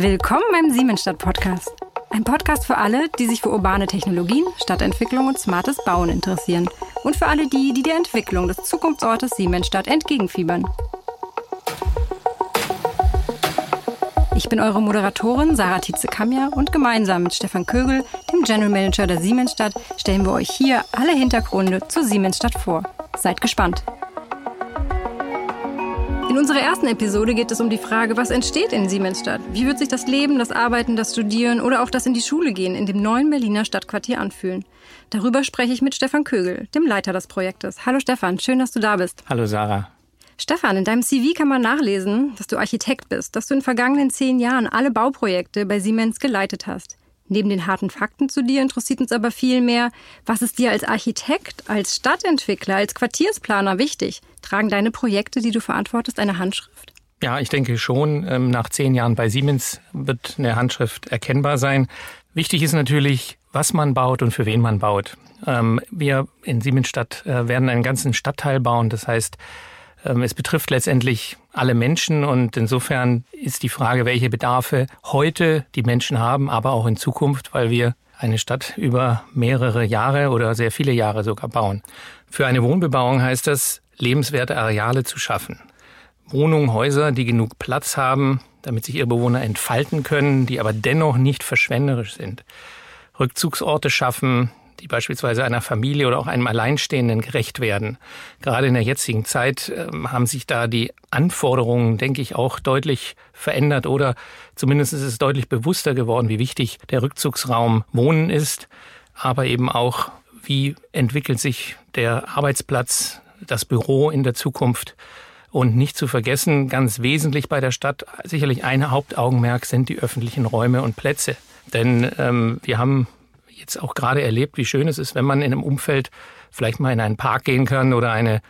Willkommen beim Siemensstadt Podcast. Ein Podcast für alle, die sich für urbane Technologien, Stadtentwicklung und smartes Bauen interessieren. Und für alle die, die der Entwicklung des Zukunftsortes Siemensstadt entgegenfiebern. Ich bin eure Moderatorin Sarah Tietze-Kamja und gemeinsam mit Stefan Kögel, dem General Manager der Siemensstadt, stellen wir euch hier alle Hintergründe zur Siemensstadt vor. Seid gespannt. In unserer ersten Episode geht es um die Frage, was entsteht in Siemensstadt? Wie wird sich das Leben, das Arbeiten, das Studieren oder auch das in die Schule gehen in dem neuen Berliner Stadtquartier anfühlen? Darüber spreche ich mit Stefan Kögel, dem Leiter des Projektes. Hallo Stefan, schön, dass du da bist. Hallo Sarah. Stefan, in deinem CV kann man nachlesen, dass du Architekt bist, dass du in den vergangenen zehn Jahren alle Bauprojekte bei Siemens geleitet hast. Neben den harten Fakten zu dir interessiert uns aber viel mehr, was ist dir als Architekt, als Stadtentwickler, als Quartiersplaner wichtig? Tragen deine Projekte, die du verantwortest, eine Handschrift? Ja, ich denke schon. Ähm, nach zehn Jahren bei Siemens wird eine Handschrift erkennbar sein. Wichtig ist natürlich, was man baut und für wen man baut. Ähm, wir in Siemensstadt äh, werden einen ganzen Stadtteil bauen. Das heißt, es betrifft letztendlich alle Menschen und insofern ist die Frage, welche Bedarfe heute die Menschen haben, aber auch in Zukunft, weil wir eine Stadt über mehrere Jahre oder sehr viele Jahre sogar bauen. Für eine Wohnbebauung heißt das, lebenswerte Areale zu schaffen. Wohnungen, Häuser, die genug Platz haben, damit sich ihre Bewohner entfalten können, die aber dennoch nicht verschwenderisch sind. Rückzugsorte schaffen, die beispielsweise einer Familie oder auch einem Alleinstehenden gerecht werden. Gerade in der jetzigen Zeit äh, haben sich da die Anforderungen, denke ich, auch deutlich verändert oder zumindest ist es deutlich bewusster geworden, wie wichtig der Rückzugsraum Wohnen ist, aber eben auch, wie entwickelt sich der Arbeitsplatz, das Büro in der Zukunft. Und nicht zu vergessen, ganz wesentlich bei der Stadt, sicherlich ein Hauptaugenmerk sind die öffentlichen Räume und Plätze. Denn ähm, wir haben jetzt auch gerade erlebt, wie schön es ist, wenn man in einem Umfeld vielleicht mal in einen Park gehen kann oder eine,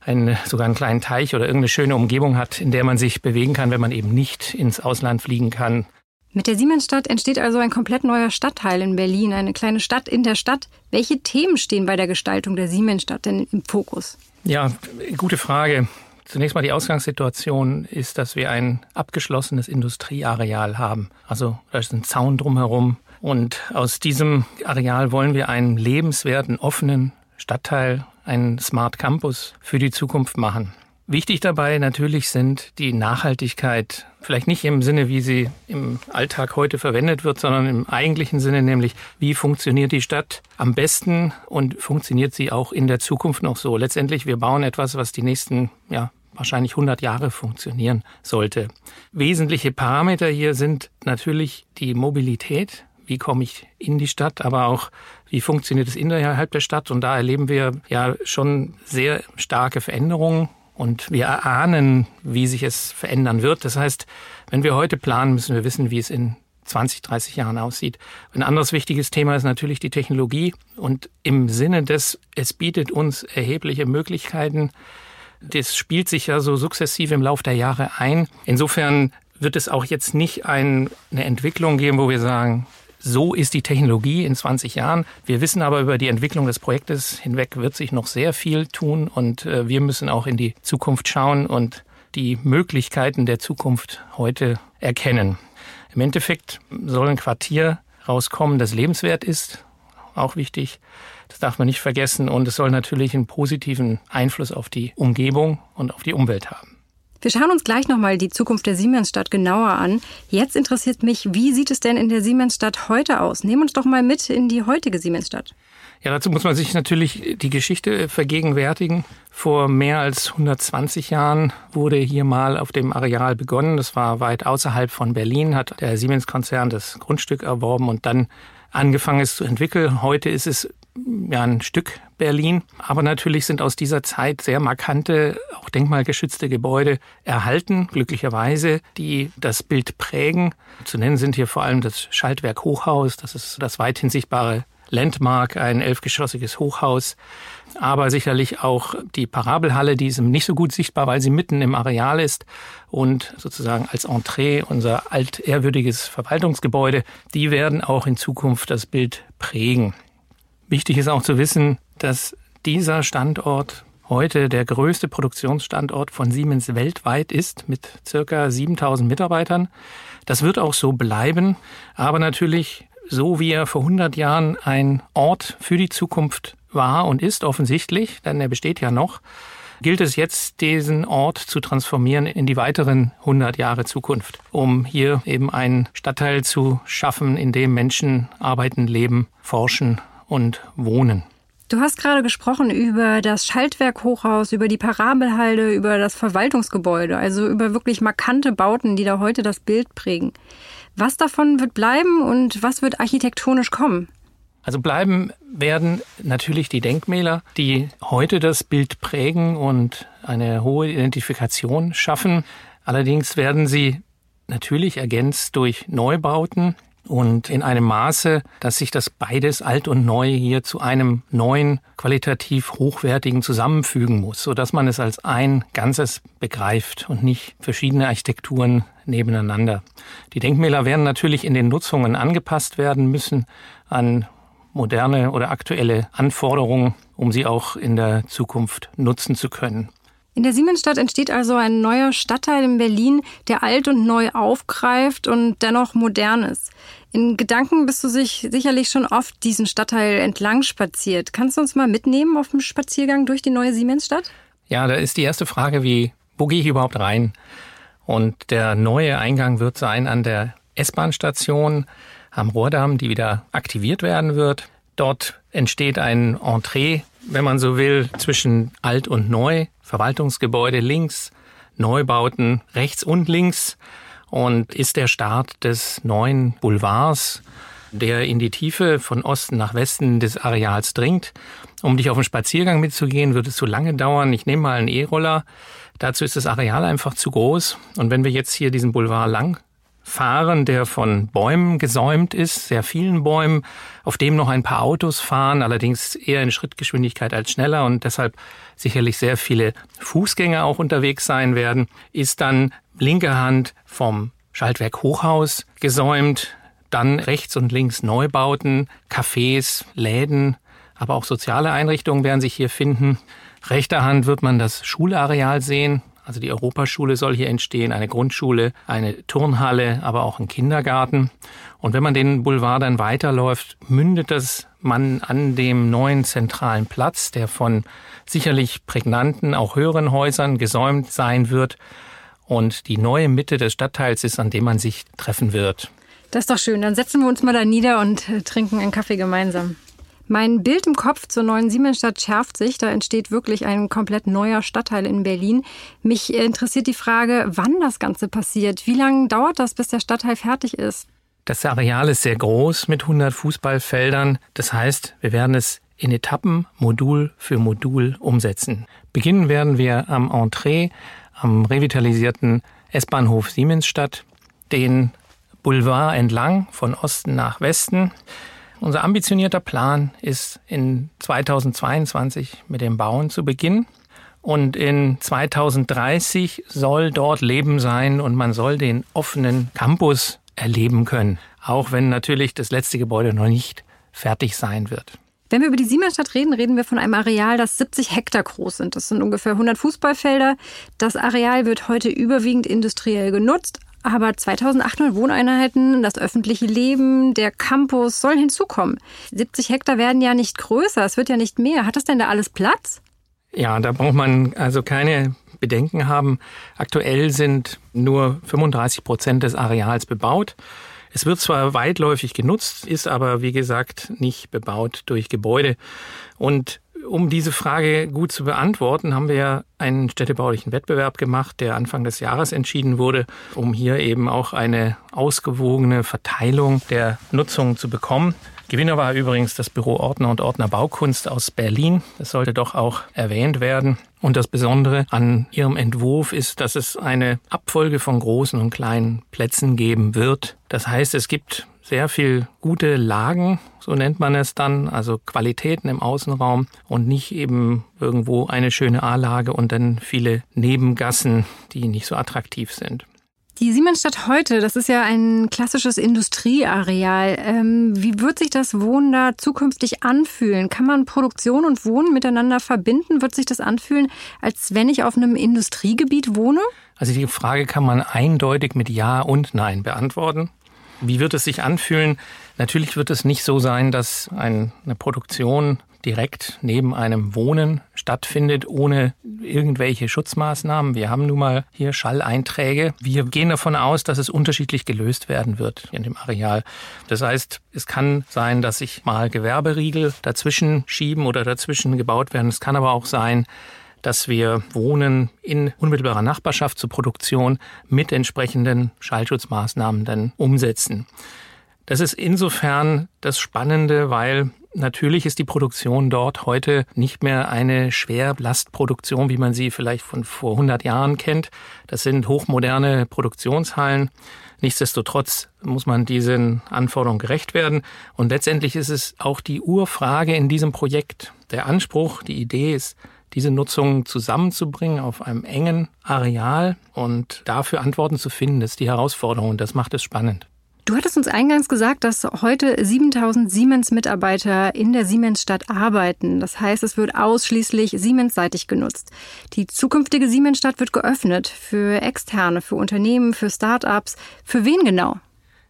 einen, sogar einen kleinen Teich oder irgendeine schöne Umgebung hat, in der man sich bewegen kann, wenn man eben nicht ins Ausland fliegen kann. Mit der Siemensstadt entsteht also ein komplett neuer Stadtteil in Berlin, eine kleine Stadt in der Stadt. Welche Themen stehen bei der Gestaltung der Siemensstadt denn im Fokus? Ja, gute Frage. Zunächst mal die Ausgangssituation ist, dass wir ein abgeschlossenes Industrieareal haben. Also da ist ein Zaun drumherum. Und aus diesem Areal wollen wir einen lebenswerten, offenen Stadtteil, einen Smart Campus für die Zukunft machen. Wichtig dabei natürlich sind die Nachhaltigkeit, vielleicht nicht im Sinne, wie sie im Alltag heute verwendet wird, sondern im eigentlichen Sinne, nämlich wie funktioniert die Stadt am besten und funktioniert sie auch in der Zukunft noch so. Letztendlich, wir bauen etwas, was die nächsten, ja, wahrscheinlich 100 Jahre funktionieren sollte. Wesentliche Parameter hier sind natürlich die Mobilität, wie komme ich in die Stadt, aber auch wie funktioniert es innerhalb der Stadt. Und da erleben wir ja schon sehr starke Veränderungen und wir erahnen, wie sich es verändern wird. Das heißt, wenn wir heute planen, müssen wir wissen, wie es in 20, 30 Jahren aussieht. Ein anderes wichtiges Thema ist natürlich die Technologie und im Sinne des, es bietet uns erhebliche Möglichkeiten. Das spielt sich ja so sukzessive im Laufe der Jahre ein. Insofern wird es auch jetzt nicht ein, eine Entwicklung geben, wo wir sagen, so ist die Technologie in 20 Jahren. Wir wissen aber über die Entwicklung des Projektes hinweg wird sich noch sehr viel tun und äh, wir müssen auch in die Zukunft schauen und die Möglichkeiten der Zukunft heute erkennen. Im Endeffekt soll ein Quartier rauskommen, das lebenswert ist, auch wichtig. Das darf man nicht vergessen und es soll natürlich einen positiven Einfluss auf die Umgebung und auf die Umwelt haben. Wir schauen uns gleich nochmal die Zukunft der Siemensstadt genauer an. Jetzt interessiert mich, wie sieht es denn in der Siemensstadt heute aus? Nehmen uns doch mal mit in die heutige Siemensstadt. Ja, dazu muss man sich natürlich die Geschichte vergegenwärtigen. Vor mehr als 120 Jahren wurde hier mal auf dem Areal begonnen. Das war weit außerhalb von Berlin, hat der Siemens-Konzern das Grundstück erworben und dann angefangen es zu entwickeln. Heute ist es ja ein Stück Berlin. Aber natürlich sind aus dieser Zeit sehr markante, auch denkmalgeschützte Gebäude erhalten, glücklicherweise, die das Bild prägen. Zu nennen sind hier vor allem das Schaltwerk Hochhaus, das ist das weithin sichtbare Landmark, ein elfgeschossiges Hochhaus, aber sicherlich auch die Parabelhalle, die ist nicht so gut sichtbar, weil sie mitten im Areal ist und sozusagen als Entree unser altehrwürdiges Verwaltungsgebäude, die werden auch in Zukunft das Bild prägen. Wichtig ist auch zu wissen, dass dieser Standort heute der größte Produktionsstandort von Siemens weltweit ist mit circa 7000 Mitarbeitern. Das wird auch so bleiben, aber natürlich so wie er vor 100 Jahren ein Ort für die Zukunft war und ist offensichtlich, denn er besteht ja noch, gilt es jetzt, diesen Ort zu transformieren in die weiteren 100 Jahre Zukunft, um hier eben einen Stadtteil zu schaffen, in dem Menschen arbeiten, leben, forschen und wohnen. Du hast gerade gesprochen über das Schaltwerk-Hochhaus, über die Parabelhalde, über das Verwaltungsgebäude, also über wirklich markante Bauten, die da heute das Bild prägen. Was davon wird bleiben und was wird architektonisch kommen? Also bleiben werden natürlich die Denkmäler, die heute das Bild prägen und eine hohe Identifikation schaffen. Allerdings werden sie natürlich ergänzt durch Neubauten und in einem Maße, dass sich das beides alt und neu hier zu einem neuen, qualitativ hochwertigen zusammenfügen muss, so dass man es als ein Ganzes begreift und nicht verschiedene Architekturen nebeneinander. Die Denkmäler werden natürlich in den Nutzungen angepasst werden müssen an moderne oder aktuelle Anforderungen, um sie auch in der Zukunft nutzen zu können. In der Siemensstadt entsteht also ein neuer Stadtteil in Berlin, der alt und neu aufgreift und dennoch modern ist. In Gedanken bist du sich sicherlich schon oft diesen Stadtteil entlang spaziert. Kannst du uns mal mitnehmen auf dem Spaziergang durch die neue Siemensstadt? Ja, da ist die erste Frage, wie, wo gehe ich überhaupt rein? Und der neue Eingang wird sein an der S-Bahn-Station am Rohrdamm, die wieder aktiviert werden wird. Dort entsteht ein Entree, wenn man so will, zwischen alt und neu, Verwaltungsgebäude links, Neubauten rechts und links und ist der Start des neuen Boulevards, der in die Tiefe von Osten nach Westen des Areals dringt. Um dich auf einen Spaziergang mitzugehen, wird es zu lange dauern. Ich nehme mal einen E-Roller. Dazu ist das Areal einfach zu groß. Und wenn wir jetzt hier diesen Boulevard lang fahren, der von Bäumen gesäumt ist, sehr vielen Bäumen, auf dem noch ein paar Autos fahren, allerdings eher in Schrittgeschwindigkeit als schneller und deshalb sicherlich sehr viele Fußgänger auch unterwegs sein werden, ist dann linke Hand vom Schaltwerk Hochhaus gesäumt, dann rechts und links Neubauten, Cafés, Läden, aber auch soziale Einrichtungen werden sich hier finden. Rechter Hand wird man das Schulareal sehen, also die Europaschule soll hier entstehen, eine Grundschule, eine Turnhalle, aber auch ein Kindergarten. Und wenn man den Boulevard dann weiterläuft, mündet das man an dem neuen zentralen Platz, der von sicherlich prägnanten, auch höheren Häusern gesäumt sein wird. Und die neue Mitte des Stadtteils ist, an dem man sich treffen wird. Das ist doch schön. Dann setzen wir uns mal da nieder und äh, trinken einen Kaffee gemeinsam. Mein Bild im Kopf zur neuen Siemensstadt schärft sich. Da entsteht wirklich ein komplett neuer Stadtteil in Berlin. Mich interessiert die Frage, wann das Ganze passiert. Wie lange dauert das, bis der Stadtteil fertig ist? Das Areal ist sehr groß mit 100 Fußballfeldern. Das heißt, wir werden es in Etappen, Modul für Modul umsetzen. Beginnen werden wir am Entree, am revitalisierten S-Bahnhof Siemensstadt, den Boulevard entlang von Osten nach Westen. Unser ambitionierter Plan ist, in 2022 mit dem Bauen zu beginnen. Und in 2030 soll dort Leben sein und man soll den offenen Campus erleben können. Auch wenn natürlich das letzte Gebäude noch nicht fertig sein wird. Wenn wir über die Siemensstadt reden, reden wir von einem Areal, das 70 Hektar groß sind. Das sind ungefähr 100 Fußballfelder. Das Areal wird heute überwiegend industriell genutzt, aber 2800 Wohneinheiten, das öffentliche Leben, der Campus sollen hinzukommen. 70 Hektar werden ja nicht größer, es wird ja nicht mehr. Hat das denn da alles Platz? Ja, da braucht man also keine Bedenken haben. Aktuell sind nur 35 Prozent des Areals bebaut. Es wird zwar weitläufig genutzt, ist aber wie gesagt nicht bebaut durch Gebäude. Und um diese Frage gut zu beantworten, haben wir einen städtebaulichen Wettbewerb gemacht, der Anfang des Jahres entschieden wurde, um hier eben auch eine ausgewogene Verteilung der Nutzung zu bekommen. Gewinner war übrigens das Büro Ordner und Ordner Baukunst aus Berlin. Das sollte doch auch erwähnt werden. Und das Besondere an ihrem Entwurf ist, dass es eine Abfolge von großen und kleinen Plätzen geben wird. Das heißt, es gibt sehr viel gute Lagen, so nennt man es dann, also Qualitäten im Außenraum und nicht eben irgendwo eine schöne A-Lage und dann viele Nebengassen, die nicht so attraktiv sind. Die Siemensstadt heute, das ist ja ein klassisches Industrieareal. Ähm, wie wird sich das Wohnen da zukünftig anfühlen? Kann man Produktion und Wohnen miteinander verbinden? Wird sich das anfühlen, als wenn ich auf einem Industriegebiet wohne? Also die Frage kann man eindeutig mit Ja und Nein beantworten. Wie wird es sich anfühlen? Natürlich wird es nicht so sein, dass eine Produktion direkt neben einem Wohnen stattfindet, ohne irgendwelche Schutzmaßnahmen. Wir haben nun mal hier Schalleinträge. Wir gehen davon aus, dass es unterschiedlich gelöst werden wird in dem Areal. Das heißt, es kann sein, dass sich mal Gewerberiegel dazwischen schieben oder dazwischen gebaut werden. Es kann aber auch sein, dass wir Wohnen in unmittelbarer Nachbarschaft zur Produktion mit entsprechenden Schallschutzmaßnahmen dann umsetzen. Das ist insofern das Spannende, weil Natürlich ist die Produktion dort heute nicht mehr eine Schwerlastproduktion, wie man sie vielleicht von vor 100 Jahren kennt. Das sind hochmoderne Produktionshallen. Nichtsdestotrotz muss man diesen Anforderungen gerecht werden. Und letztendlich ist es auch die Urfrage in diesem Projekt. Der Anspruch, die Idee ist, diese Nutzung zusammenzubringen auf einem engen Areal und dafür Antworten zu finden, das ist die Herausforderung und das macht es spannend. Du hattest uns eingangs gesagt, dass heute 7000 Siemens-Mitarbeiter in der Siemensstadt arbeiten. Das heißt, es wird ausschließlich Siemens-seitig genutzt. Die zukünftige Siemensstadt wird geöffnet für Externe, für Unternehmen, für Start-ups. Für wen genau?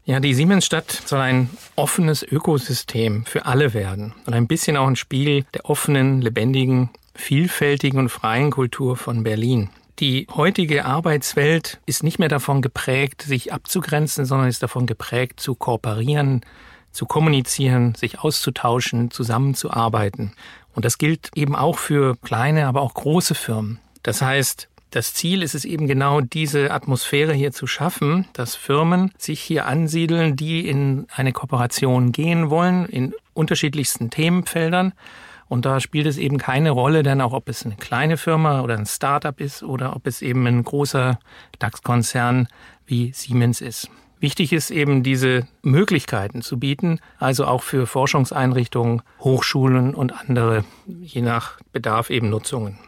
Ja, die Siemensstadt soll ein offenes Ökosystem für alle werden und ein bisschen auch ein Spiel der offenen, lebendigen, vielfältigen und freien Kultur von Berlin. Die heutige Arbeitswelt ist nicht mehr davon geprägt, sich abzugrenzen, sondern ist davon geprägt, zu kooperieren, zu kommunizieren, sich auszutauschen, zusammenzuarbeiten. Und das gilt eben auch für kleine, aber auch große Firmen. Das heißt, das Ziel ist es eben genau, diese Atmosphäre hier zu schaffen, dass Firmen sich hier ansiedeln, die in eine Kooperation gehen wollen, in unterschiedlichsten Themenfeldern und da spielt es eben keine Rolle, denn auch ob es eine kleine Firma oder ein Startup ist oder ob es eben ein großer DAX-Konzern wie Siemens ist. Wichtig ist eben diese Möglichkeiten zu bieten, also auch für Forschungseinrichtungen, Hochschulen und andere, je nach Bedarf eben Nutzungen.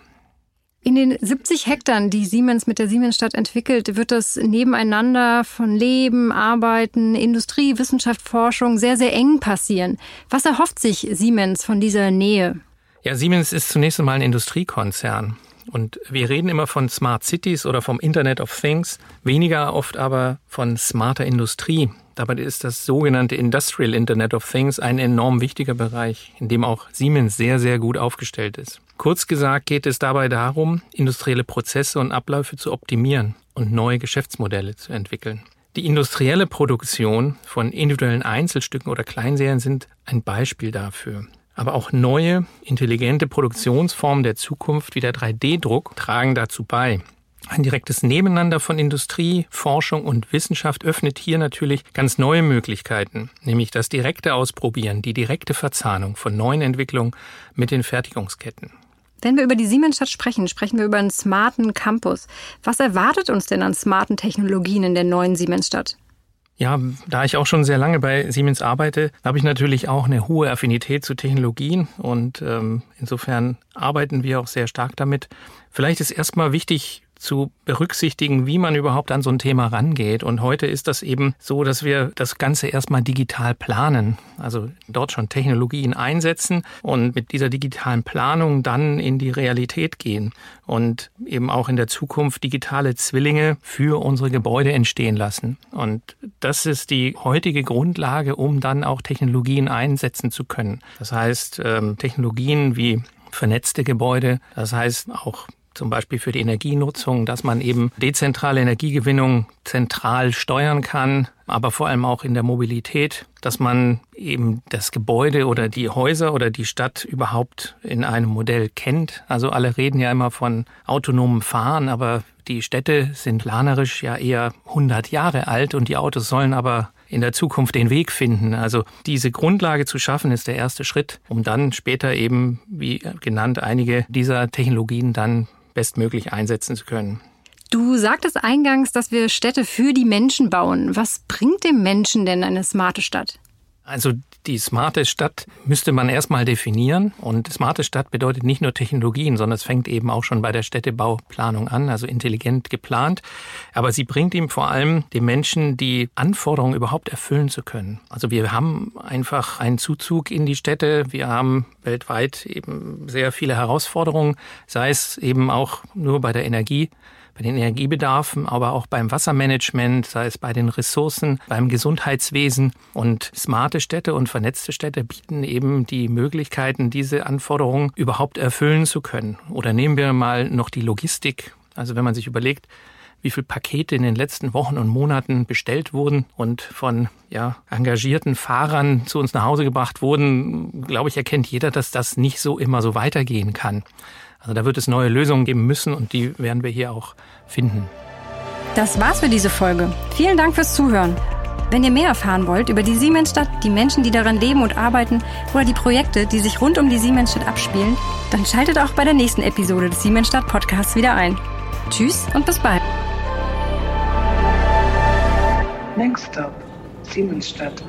In den 70 Hektar, die Siemens mit der Siemensstadt entwickelt, wird das nebeneinander von Leben, Arbeiten, Industrie, Wissenschaft, Forschung sehr, sehr eng passieren. Was erhofft sich Siemens von dieser Nähe? Ja, Siemens ist zunächst einmal ein Industriekonzern. Und wir reden immer von Smart Cities oder vom Internet of Things, weniger oft aber von smarter Industrie. Dabei ist das sogenannte Industrial Internet of Things ein enorm wichtiger Bereich, in dem auch Siemens sehr, sehr gut aufgestellt ist. Kurz gesagt geht es dabei darum, industrielle Prozesse und Abläufe zu optimieren und neue Geschäftsmodelle zu entwickeln. Die industrielle Produktion von individuellen Einzelstücken oder Kleinserien sind ein Beispiel dafür. Aber auch neue, intelligente Produktionsformen der Zukunft wie der 3D-Druck tragen dazu bei. Ein direktes Nebeneinander von Industrie, Forschung und Wissenschaft öffnet hier natürlich ganz neue Möglichkeiten, nämlich das direkte Ausprobieren, die direkte Verzahnung von neuen Entwicklungen mit den Fertigungsketten. Wenn wir über die Siemensstadt sprechen, sprechen wir über einen smarten Campus. Was erwartet uns denn an smarten Technologien in der neuen Siemensstadt? Ja, da ich auch schon sehr lange bei Siemens arbeite, habe ich natürlich auch eine hohe Affinität zu Technologien und ähm, insofern arbeiten wir auch sehr stark damit. Vielleicht ist erstmal wichtig, zu berücksichtigen, wie man überhaupt an so ein Thema rangeht. Und heute ist das eben so, dass wir das Ganze erstmal digital planen, also dort schon Technologien einsetzen und mit dieser digitalen Planung dann in die Realität gehen und eben auch in der Zukunft digitale Zwillinge für unsere Gebäude entstehen lassen. Und das ist die heutige Grundlage, um dann auch Technologien einsetzen zu können. Das heißt, ähm, Technologien wie vernetzte Gebäude, das heißt auch zum Beispiel für die Energienutzung, dass man eben dezentrale Energiegewinnung zentral steuern kann, aber vor allem auch in der Mobilität, dass man eben das Gebäude oder die Häuser oder die Stadt überhaupt in einem Modell kennt. Also alle reden ja immer von autonomem Fahren, aber die Städte sind planerisch ja eher 100 Jahre alt und die Autos sollen aber in der Zukunft den Weg finden. Also diese Grundlage zu schaffen, ist der erste Schritt, um dann später eben, wie genannt, einige dieser Technologien dann bestmöglich einsetzen zu können. Du sagtest eingangs, dass wir Städte für die Menschen bauen. Was bringt dem Menschen denn eine smarte Stadt? Also die smarte Stadt müsste man erstmal definieren. Und smarte Stadt bedeutet nicht nur Technologien, sondern es fängt eben auch schon bei der Städtebauplanung an, also intelligent geplant. Aber sie bringt ihm vor allem den Menschen die Anforderungen überhaupt erfüllen zu können. Also wir haben einfach einen Zuzug in die Städte. Wir haben weltweit eben sehr viele Herausforderungen, sei es eben auch nur bei der Energie bei den Energiebedarfen, aber auch beim Wassermanagement, sei es bei den Ressourcen, beim Gesundheitswesen. Und smarte Städte und vernetzte Städte bieten eben die Möglichkeiten, diese Anforderungen überhaupt erfüllen zu können. Oder nehmen wir mal noch die Logistik. Also wenn man sich überlegt, wie viele Pakete in den letzten Wochen und Monaten bestellt wurden und von ja, engagierten Fahrern zu uns nach Hause gebracht wurden, glaube ich, erkennt jeder, dass das nicht so immer so weitergehen kann. Also da wird es neue Lösungen geben müssen und die werden wir hier auch finden. Das war's für diese Folge. Vielen Dank fürs Zuhören. Wenn ihr mehr erfahren wollt über die Siemensstadt, die Menschen, die daran leben und arbeiten oder die Projekte, die sich rund um die Siemensstadt abspielen, dann schaltet auch bei der nächsten Episode des Siemensstadt Podcasts wieder ein. Tschüss und bis bald. Next Stop, Siemensstadt.